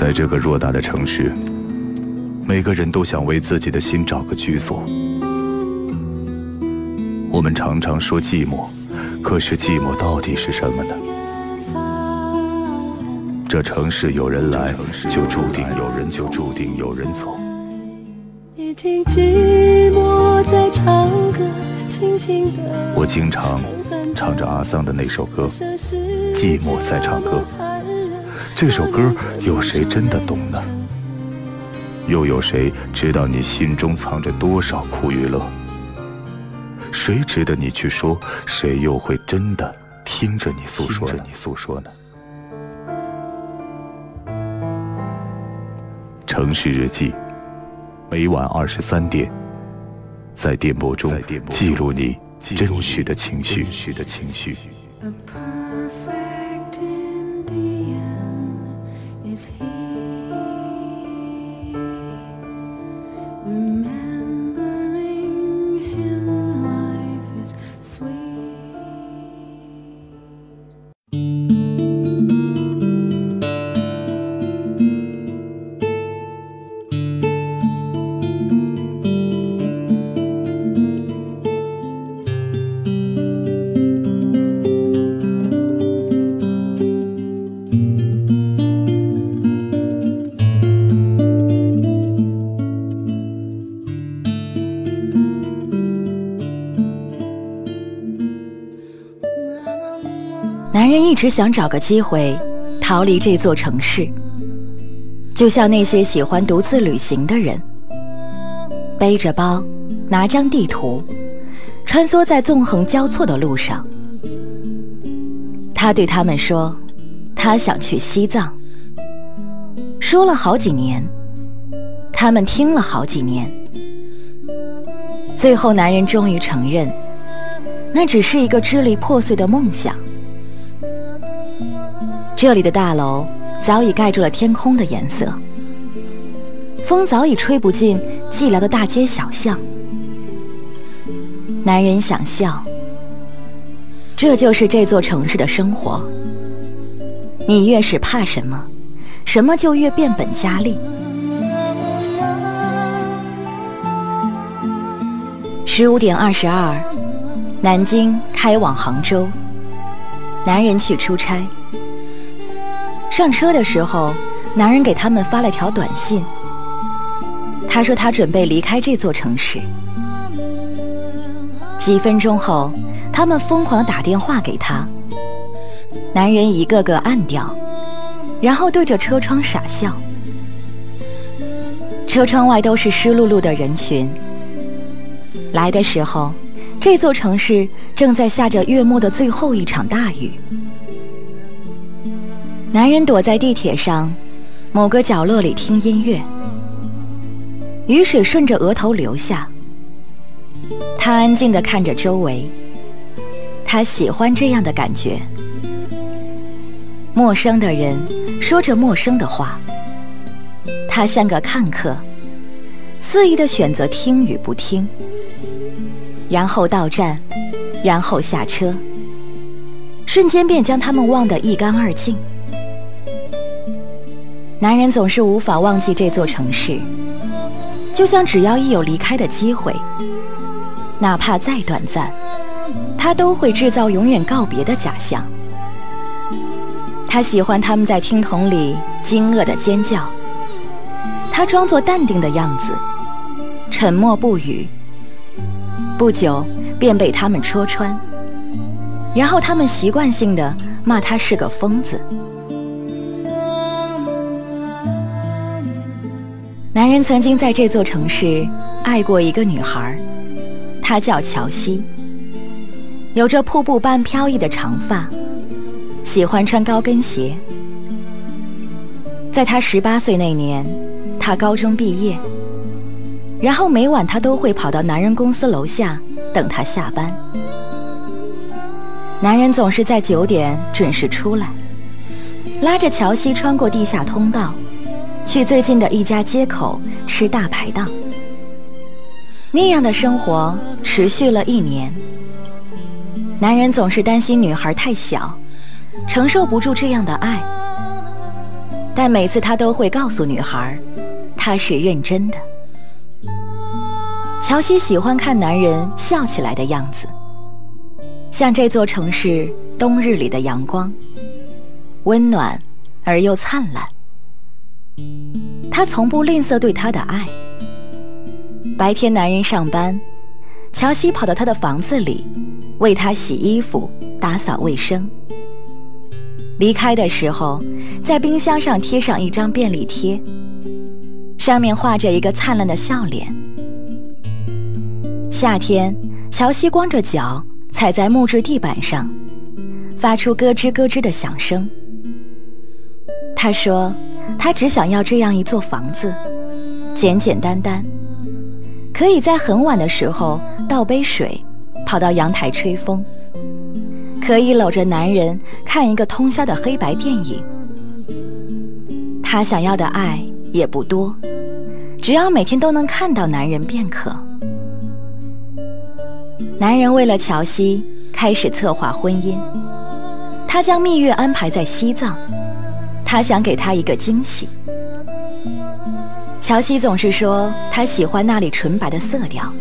在这个偌大的城市，每个人都想为自己的心找个居所。我们常常说寂寞，可是寂寞到底是什么呢？这城市有人来，就注定有人就注定有人走。你听寂寞在唱歌，轻轻的。我经常唱着阿桑的那首歌，《寂寞在唱歌》。这首歌有谁真的懂呢？又有谁知道你心中藏着多少苦与乐？谁值得你去说？谁又会真的听着你诉说？着你诉说呢？城市日记，每晚二十三点，在电波中记录你真实的情绪。is here. 一直想找个机会逃离这座城市，就像那些喜欢独自旅行的人，背着包，拿张地图，穿梭在纵横交错的路上。他对他们说：“他想去西藏。”说了好几年，他们听了好几年，最后男人终于承认，那只是一个支离破碎的梦想。这里的大楼早已盖住了天空的颜色，风早已吹不进寂寥的大街小巷。男人想笑，这就是这座城市的生活。你越是怕什么，什么就越变本加厉。十五点二十二，南京开往杭州，男人去出差。上车的时候，男人给他们发了条短信。他说他准备离开这座城市。几分钟后，他们疯狂打电话给他。男人一个个按掉，然后对着车窗傻笑。车窗外都是湿漉漉的人群。来的时候，这座城市正在下着月末的最后一场大雨。男人躲在地铁上某个角落里听音乐，雨水顺着额头流下。他安静地看着周围，他喜欢这样的感觉。陌生的人说着陌生的话，他像个看客，肆意地选择听与不听，然后到站，然后下车，瞬间便将他们忘得一干二净。男人总是无法忘记这座城市，就像只要一有离开的机会，哪怕再短暂，他都会制造永远告别的假象。他喜欢他们在听筒里惊愕的尖叫，他装作淡定的样子，沉默不语。不久便被他们戳穿，然后他们习惯性的骂他是个疯子。男人曾经在这座城市爱过一个女孩，她叫乔西，有着瀑布般飘逸的长发，喜欢穿高跟鞋。在他十八岁那年，他高中毕业，然后每晚他都会跑到男人公司楼下等他下班。男人总是在九点准时出来，拉着乔西穿过地下通道。去最近的一家街口吃大排档，那样的生活持续了一年。男人总是担心女孩太小，承受不住这样的爱，但每次他都会告诉女孩，他是认真的。乔西喜欢看男人笑起来的样子，像这座城市冬日里的阳光，温暖而又灿烂。他从不吝啬对她的爱。白天男人上班，乔西跑到他的房子里，为他洗衣服、打扫卫生。离开的时候，在冰箱上贴上一张便利贴，上面画着一个灿烂的笑脸。夏天，乔西光着脚踩在木质地板上，发出咯吱咯吱的响声。他说：“他只想要这样一座房子，简简单单，可以在很晚的时候倒杯水，跑到阳台吹风，可以搂着男人看一个通宵的黑白电影。他想要的爱也不多，只要每天都能看到男人便可。”男人为了乔西开始策划婚姻，他将蜜月安排在西藏，他想给她一个惊喜。乔西总是说他喜欢那里纯白的色调，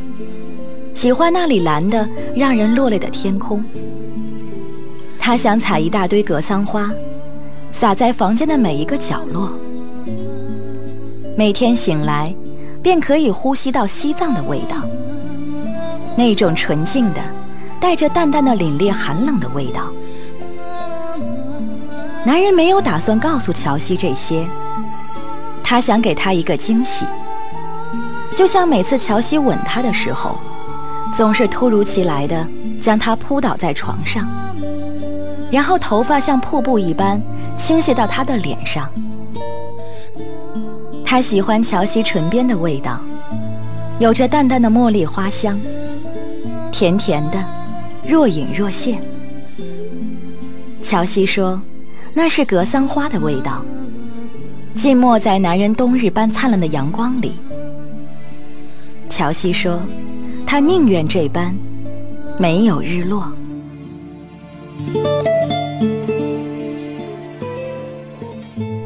喜欢那里蓝的让人落泪的天空。他想采一大堆格桑花，撒在房间的每一个角落，每天醒来便可以呼吸到西藏的味道。那种纯净的、带着淡淡的凛冽寒冷的味道。男人没有打算告诉乔西这些，他想给她一个惊喜。就像每次乔西吻他的时候，总是突如其来的将他扑倒在床上，然后头发像瀑布一般倾泻到他的脸上。他喜欢乔西唇边的味道，有着淡淡的茉莉花香。甜甜的，若隐若现。乔西说：“那是格桑花的味道，浸没在男人冬日般灿烂的阳光里。”乔西说：“他宁愿这般，没有日落。”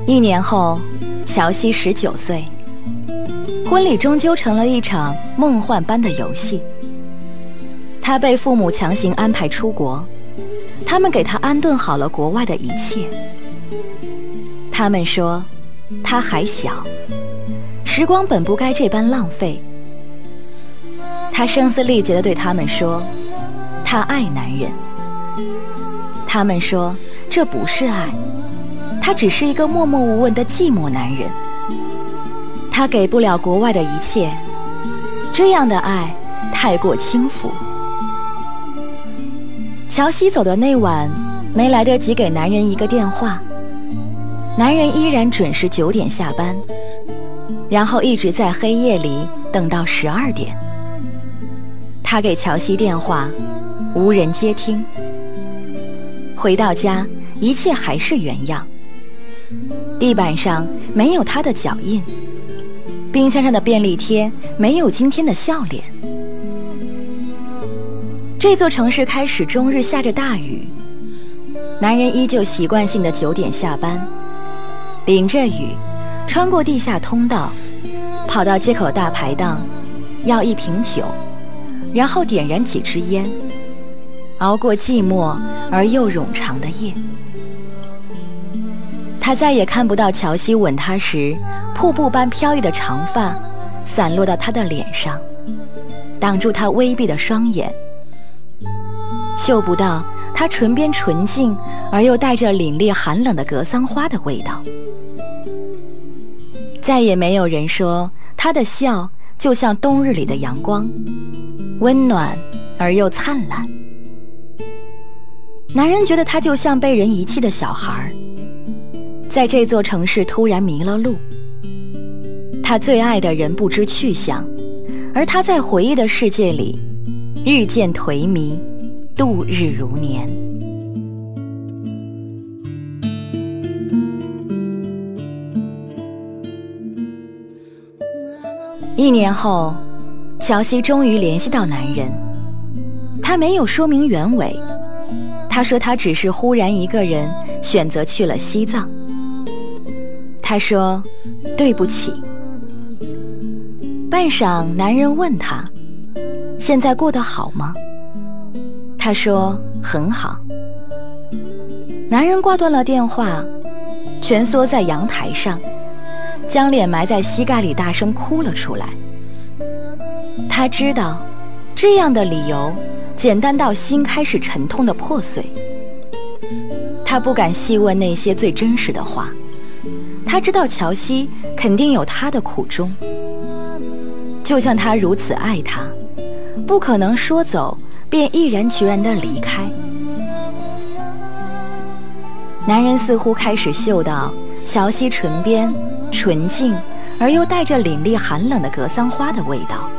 一年后，乔西十九岁，婚礼终究成了一场梦幻般的游戏。他被父母强行安排出国，他们给他安顿好了国外的一切。他们说，他还小，时光本不该这般浪费。他声嘶力竭地对他们说，他爱男人。他们说，这不是爱，他只是一个默默无闻的寂寞男人。他给不了国外的一切，这样的爱太过轻浮。乔西走的那晚，没来得及给男人一个电话。男人依然准时九点下班，然后一直在黑夜里等到十二点。他给乔西电话，无人接听。回到家，一切还是原样。地板上没有他的脚印，冰箱上的便利贴没有今天的笑脸。这座城市开始终日下着大雨，男人依旧习惯性的九点下班，淋着雨，穿过地下通道，跑到街口大排档，要一瓶酒，然后点燃几支烟，熬过寂寞而又冗长的夜。他再也看不到乔西吻他时，瀑布般飘逸的长发，散落到他的脸上，挡住他微闭的双眼。嗅不到他唇边纯净而又带着凛冽寒冷的格桑花的味道。再也没有人说他的笑就像冬日里的阳光，温暖而又灿烂。男人觉得他就像被人遗弃的小孩，在这座城市突然迷了路。他最爱的人不知去向，而他在回忆的世界里日渐颓靡。度日如年。一年后，乔西终于联系到男人。他没有说明原委，他说他只是忽然一个人选择去了西藏。他说：“对不起。”半晌，男人问他：“现在过得好吗？”他说：“很好。”男人挂断了电话，蜷缩在阳台上，将脸埋在膝盖里，大声哭了出来。他知道，这样的理由简单到心开始沉痛的破碎。他不敢细问那些最真实的话。他知道乔西肯定有他的苦衷，就像他如此爱他，不可能说走便毅然决然的离开。男人似乎开始嗅到乔西唇边纯净而又带着凛冽寒冷的格桑花的味道，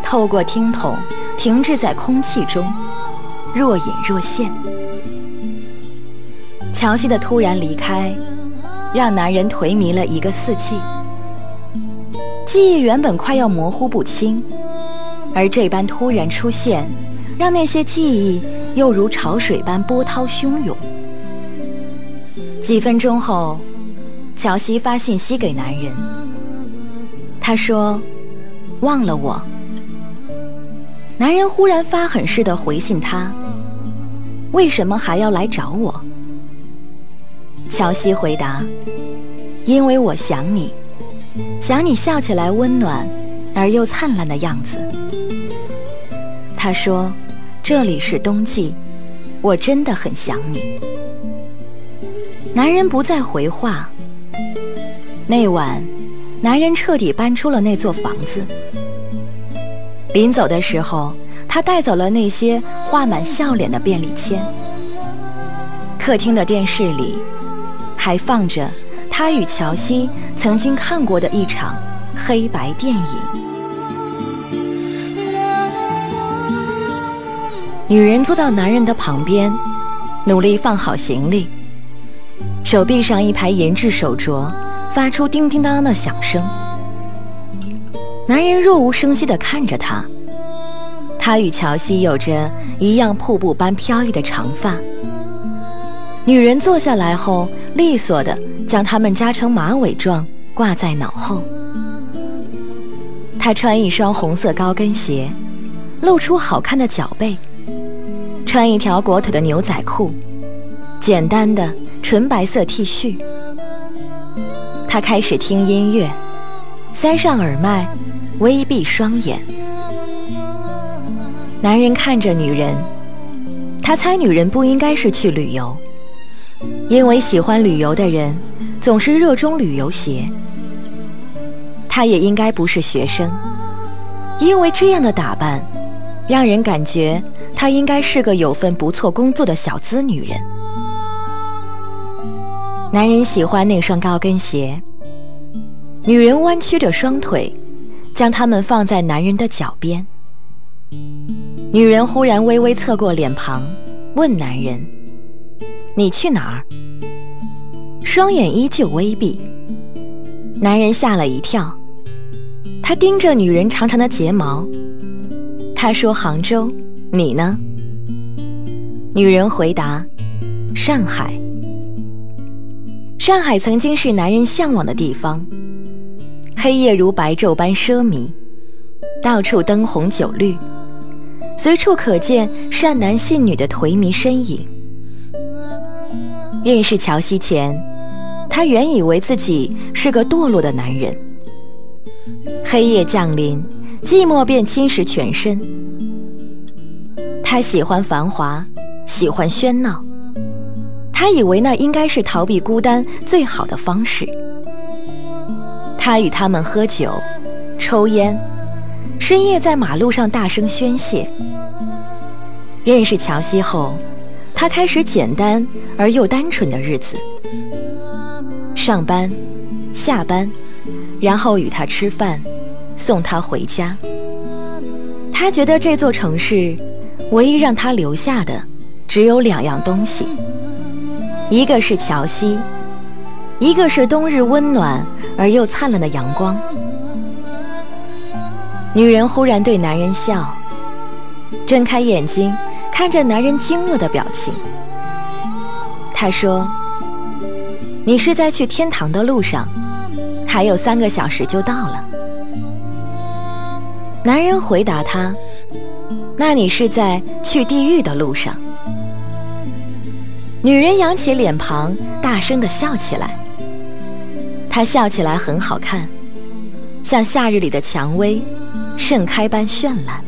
透过听筒停滞在空气中，若隐若现。乔西的突然离开，让男人颓靡了一个四季，记忆原本快要模糊不清，而这般突然出现，让那些记忆。又如潮水般波涛汹涌。几分钟后，乔西发信息给男人，他说：“忘了我。”男人忽然发狠似的回信他：“为什么还要来找我？”乔西回答：“因为我想你，想你笑起来温暖而又灿烂的样子。”他说。这里是冬季，我真的很想你。男人不再回话。那晚，男人彻底搬出了那座房子。临走的时候，他带走了那些画满笑脸的便利签。客厅的电视里，还放着他与乔西曾经看过的一场黑白电影。女人坐到男人的旁边，努力放好行李。手臂上一排银质手镯发出叮叮当当的响声。男人若无声息地看着她。她与乔西有着一样瀑布般飘逸的长发。女人坐下来后，利索地将它们扎成马尾状挂在脑后。她穿一双红色高跟鞋，露出好看的脚背。穿一条裹腿的牛仔裤，简单的纯白色 T 恤。他开始听音乐，塞上耳麦，微闭双眼。男人看着女人，他猜女人不应该是去旅游，因为喜欢旅游的人总是热衷旅游鞋。她也应该不是学生，因为这样的打扮，让人感觉。她应该是个有份不错工作的小资女人。男人喜欢那双高跟鞋。女人弯曲着双腿，将它们放在男人的脚边。女人忽然微微侧过脸庞，问男人：“你去哪儿？”双眼依旧微闭。男人吓了一跳，他盯着女人长长的睫毛。他说：“杭州。”你呢？女人回答：“上海。上海曾经是男人向往的地方，黑夜如白昼般奢靡，到处灯红酒绿，随处可见善男信女的颓靡身影。认识乔西前，他原以为自己是个堕落的男人。黑夜降临，寂寞便侵蚀全身。”他喜欢繁华，喜欢喧闹。他以为那应该是逃避孤单最好的方式。他与他们喝酒、抽烟，深夜在马路上大声宣泄。认识乔西后，他开始简单而又单纯的日子：上班、下班，然后与他吃饭，送他回家。他觉得这座城市。唯一让他留下的，只有两样东西，一个是乔西，一个是冬日温暖而又灿烂的阳光。女人忽然对男人笑，睁开眼睛看着男人惊愕的表情。她说：“你是在去天堂的路上，还有三个小时就到了。”男人回答他：“那你是在去地狱的路上。”女人扬起脸庞，大声地笑起来。她笑起来很好看，像夏日里的蔷薇，盛开般绚烂。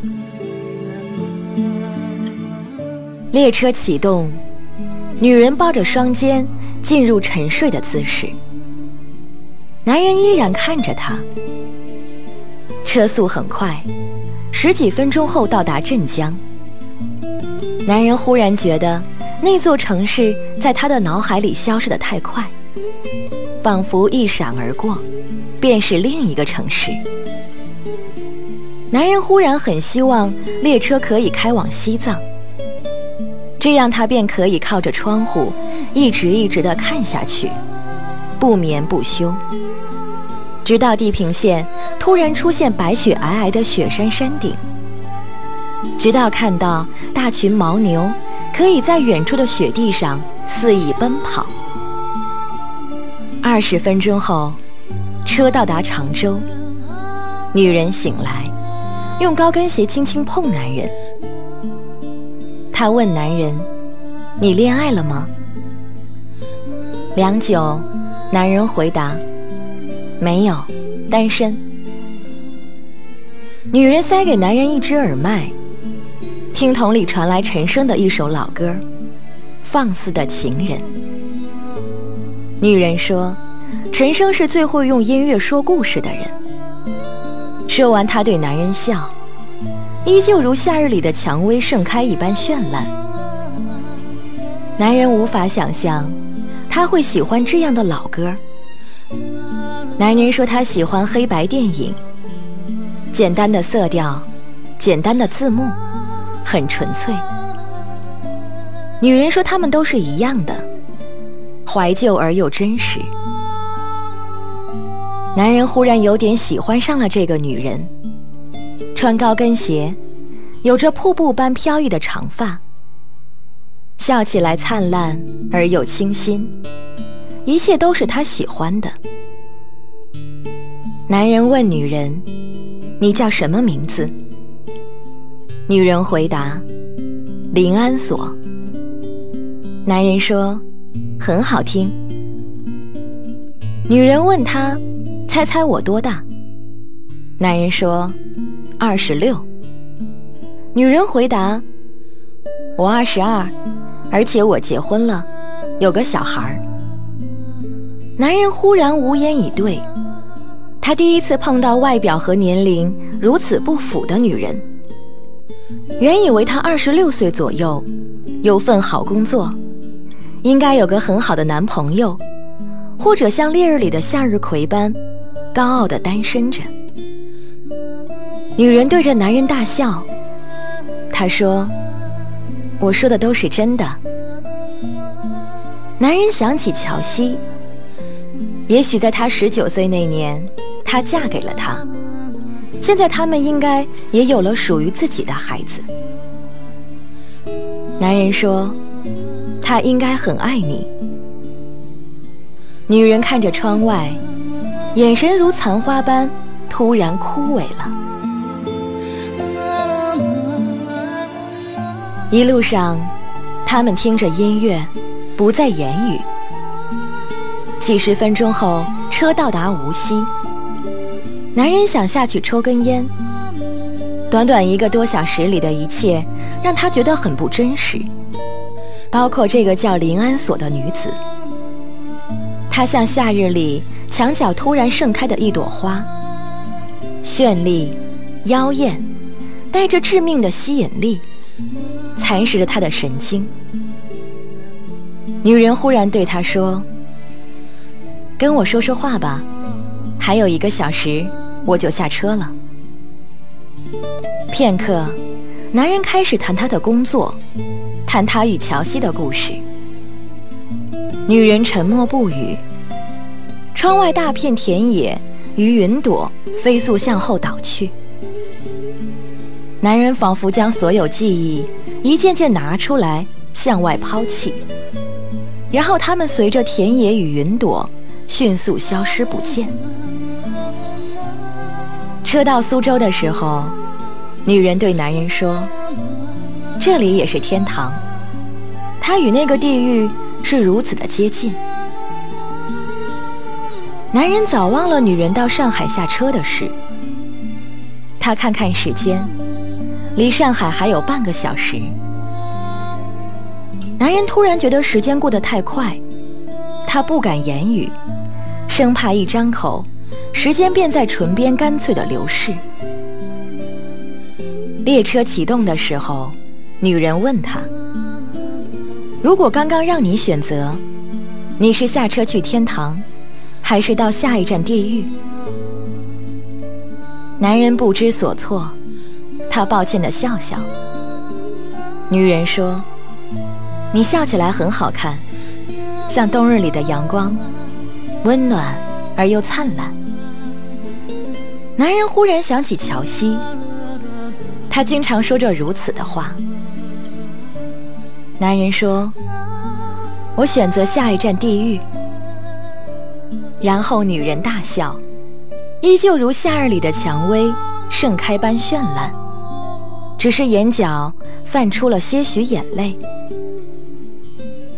列车启动，女人抱着双肩进入沉睡的姿势，男人依然看着她。车速很快，十几分钟后到达镇江。男人忽然觉得那座城市在他的脑海里消失的太快，仿佛一闪而过，便是另一个城市。男人忽然很希望列车可以开往西藏，这样他便可以靠着窗户一直一直地看下去，不眠不休。直到地平线突然出现白雪皑皑的雪山山顶，直到看到大群牦牛可以在远处的雪地上肆意奔跑。二十分钟后，车到达常州。女人醒来，用高跟鞋轻轻碰男人。她问男人：“你恋爱了吗？”良久，男人回答。没有，单身。女人塞给男人一只耳麦，听筒里传来陈升的一首老歌，《放肆的情人》。女人说：“陈升是最会用音乐说故事的人。”说完，她对男人笑，依旧如夏日里的蔷薇盛开一般绚烂。男人无法想象，他会喜欢这样的老歌。男人说他喜欢黑白电影，简单的色调，简单的字幕，很纯粹。女人说他们都是一样的，怀旧而又真实。男人忽然有点喜欢上了这个女人，穿高跟鞋，有着瀑布般飘逸的长发，笑起来灿烂而又清新，一切都是他喜欢的。男人问女人：“你叫什么名字？”女人回答：“林安所。”男人说：“很好听。”女人问他：“猜猜我多大？”男人说：“二十六。”女人回答：“我二十二，而且我结婚了，有个小孩。”男人忽然无言以对。他第一次碰到外表和年龄如此不符的女人。原以为她二十六岁左右，有份好工作，应该有个很好的男朋友，或者像烈日里的向日葵般高傲的单身着。女人对着男人大笑，她说：“我说的都是真的。”男人想起乔西，也许在他十九岁那年。她嫁给了他，现在他们应该也有了属于自己的孩子。男人说：“他应该很爱你。”女人看着窗外，眼神如残花般突然枯萎了。一路上，他们听着音乐，不再言语。几十分钟后，车到达无锡。男人想下去抽根烟。短短一个多小时里的一切，让他觉得很不真实，包括这个叫林安所的女子。她像夏日里墙角突然盛开的一朵花，绚丽、妖艳，带着致命的吸引力，蚕食着他的神经。女人忽然对他说：“跟我说说话吧，还有一个小时。”我就下车了。片刻，男人开始谈他的工作，谈他与乔西的故事。女人沉默不语。窗外大片田野与云朵飞速向后倒去。男人仿佛将所有记忆一件件拿出来向外抛弃。然后他们随着田野与云朵迅速消失不见。车到苏州的时候，女人对男人说：“这里也是天堂，它与那个地狱是如此的接近。”男人早忘了女人到上海下车的事。他看看时间，离上海还有半个小时。男人突然觉得时间过得太快，他不敢言语，生怕一张口，时间便在唇边干脆的流逝。列车启动的时候，女人问他：“如果刚刚让你选择，你是下车去天堂，还是到下一站地狱？”男人不知所措，他抱歉的笑笑。女人说。你笑起来很好看，像冬日里的阳光，温暖而又灿烂。男人忽然想起乔西，他经常说着如此的话。男人说：“我选择下一站地狱。”然后女人大笑，依旧如夏日里的蔷薇盛开般绚烂，只是眼角泛出了些许眼泪。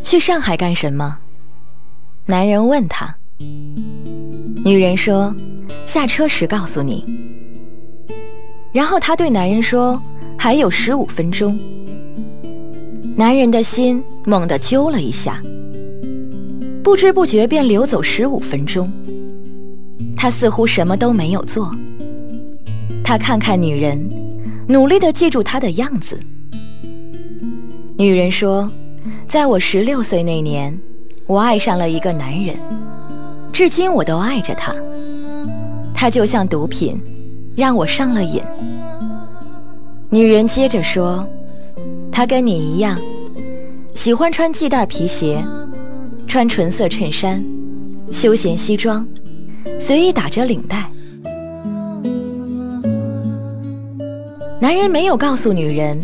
去上海干什么？男人问他。女人说：“下车时告诉你。”然后他对男人说：“还有十五分钟。”男人的心猛地揪了一下，不知不觉便流走十五分钟。他似乎什么都没有做。他看看女人，努力地记住她的样子。女人说。在我十六岁那年，我爱上了一个男人，至今我都爱着他。他就像毒品，让我上了瘾。女人接着说：“他跟你一样，喜欢穿系带皮鞋，穿纯色衬衫，休闲西装，随意打着领带。”男人没有告诉女人，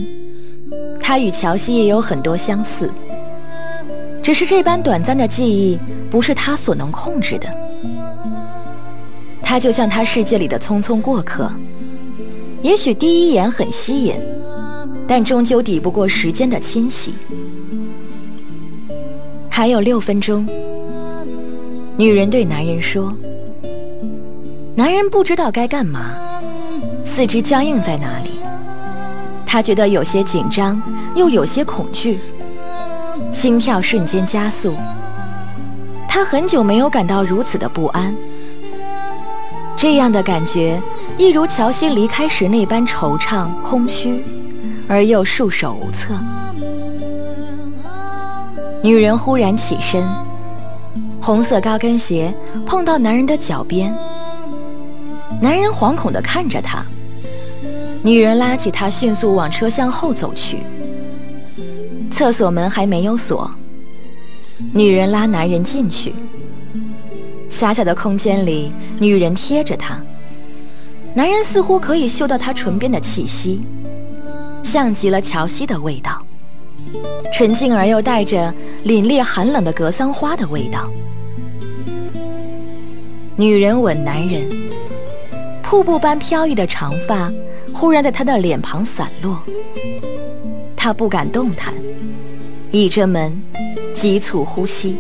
他与乔西也有很多相似。只是这般短暂的记忆不是他所能控制的，他就像他世界里的匆匆过客，也许第一眼很吸引，但终究抵不过时间的侵袭。还有六分钟，女人对男人说。男人不知道该干嘛，四肢僵硬在哪里，他觉得有些紧张，又有些恐惧。心跳瞬间加速，他很久没有感到如此的不安。这样的感觉，一如乔西离开时那般惆怅、空虚，而又束手无策。女人忽然起身，红色高跟鞋碰到男人的脚边，男人惶恐地看着她。女人拉起他，迅速往车厢后走去。厕所门还没有锁，女人拉男人进去。狭小的空间里，女人贴着他，男人似乎可以嗅到她唇边的气息，像极了乔西的味道，纯净而又带着凛冽寒冷的格桑花的味道。女人吻男人，瀑布般飘逸的长发忽然在他的脸庞散落，他不敢动弹。倚着门，急促呼吸。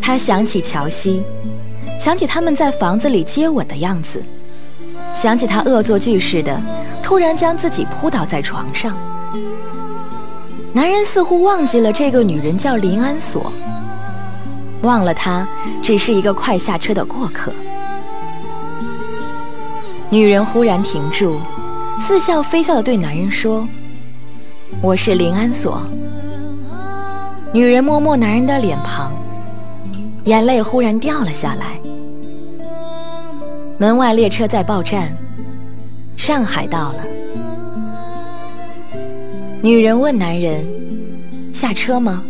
他想起乔西，想起他们在房子里接吻的样子，想起他恶作剧似的突然将自己扑倒在床上。男人似乎忘记了这个女人叫林安索，忘了她只是一个快下车的过客。女人忽然停住，似笑非笑地对男人说。我是林安索。女人摸摸男人的脸庞，眼泪忽然掉了下来。门外列车在报站，上海到了。女人问男人：“下车吗？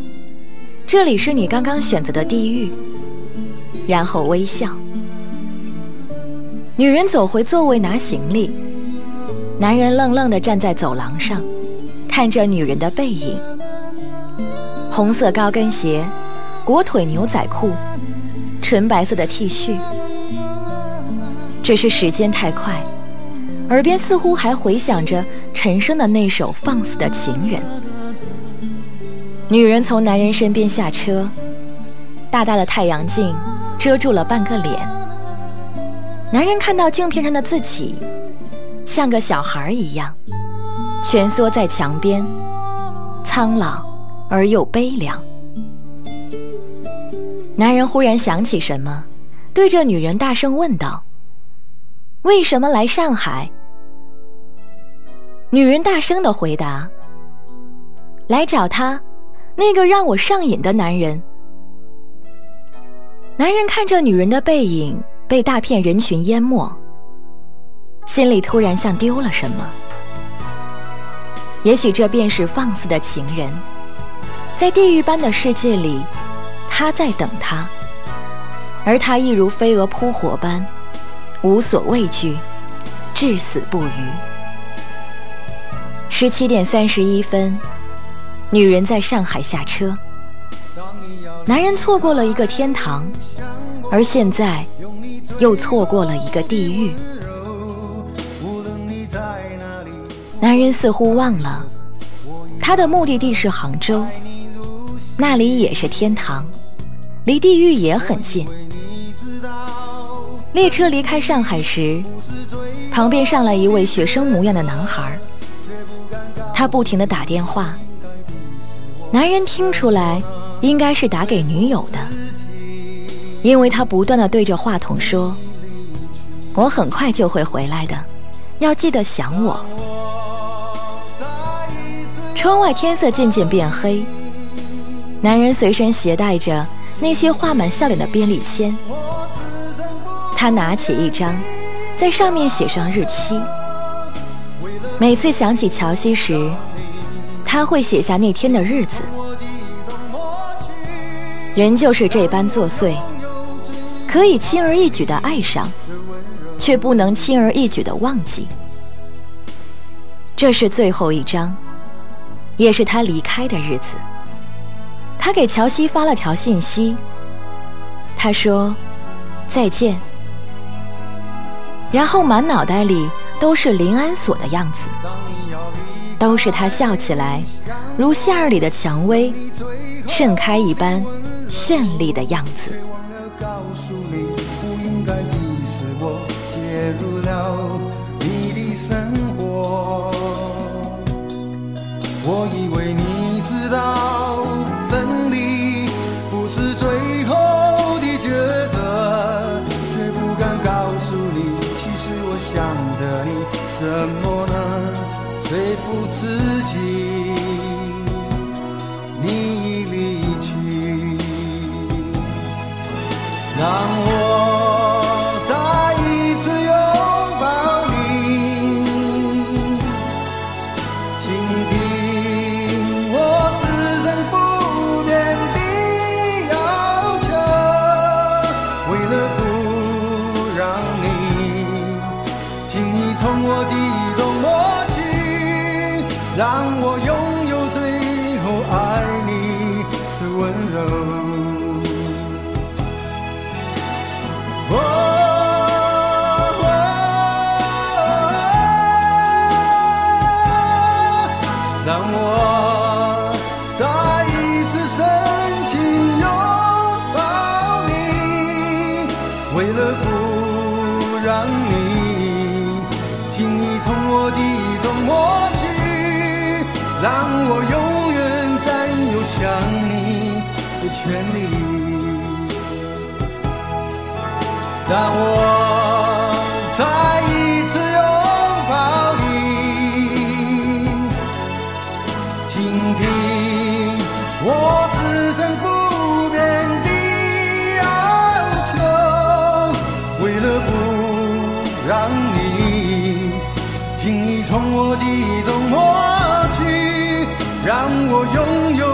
这里是你刚刚选择的地狱。”然后微笑。女人走回座位拿行李，男人愣愣地站在走廊上。看着女人的背影，红色高跟鞋，裹腿牛仔裤，纯白色的 T 恤。只是时间太快，耳边似乎还回响着陈升的那首放肆的情人。女人从男人身边下车，大大的太阳镜遮住了半个脸。男人看到镜片上的自己，像个小孩一样，蜷缩在墙边，苍老而又悲凉。男人忽然想起什么，对着女人大声问道。为什么来上海？女人大声的回答：“来找他，那个让我上瘾的男人。”男人看着女人的背影被大片人群淹没，心里突然像丢了什么。也许这便是放肆的情人，在地狱般的世界里，他在等他，而他亦如飞蛾扑火般。无所畏惧，至死不渝。十七点三十一分，女人在上海下车。男人错过了一个天堂，而现在又错过了一个地狱。男人似乎忘了，他的目的地是杭州，那里也是天堂，离地狱也很近。列车离开上海时，旁边上来一位学生模样的男孩，他不停地打电话。男人听出来，应该是打给女友的，因为他不断地对着话筒说：“我很快就会回来的，要记得想我。”窗外天色渐渐变黑，男人随身携带着那些画满笑脸的便利签。他拿起一张，在上面写上日期。每次想起乔西时，他会写下那天的日子。人就是这般作祟，可以轻而易举地爱上，却不能轻而易举地忘记。这是最后一张，也是他离开的日子。他给乔西发了条信息，他说：“再见。”然后满脑袋里都是林安所的样子，都是他笑起来如夏日里的蔷薇盛开一般绚丽的样子。一种默契让我拥权利让我再一次拥抱你倾听我此生不变的要求为了不让你轻易从我记忆中抹去让我拥有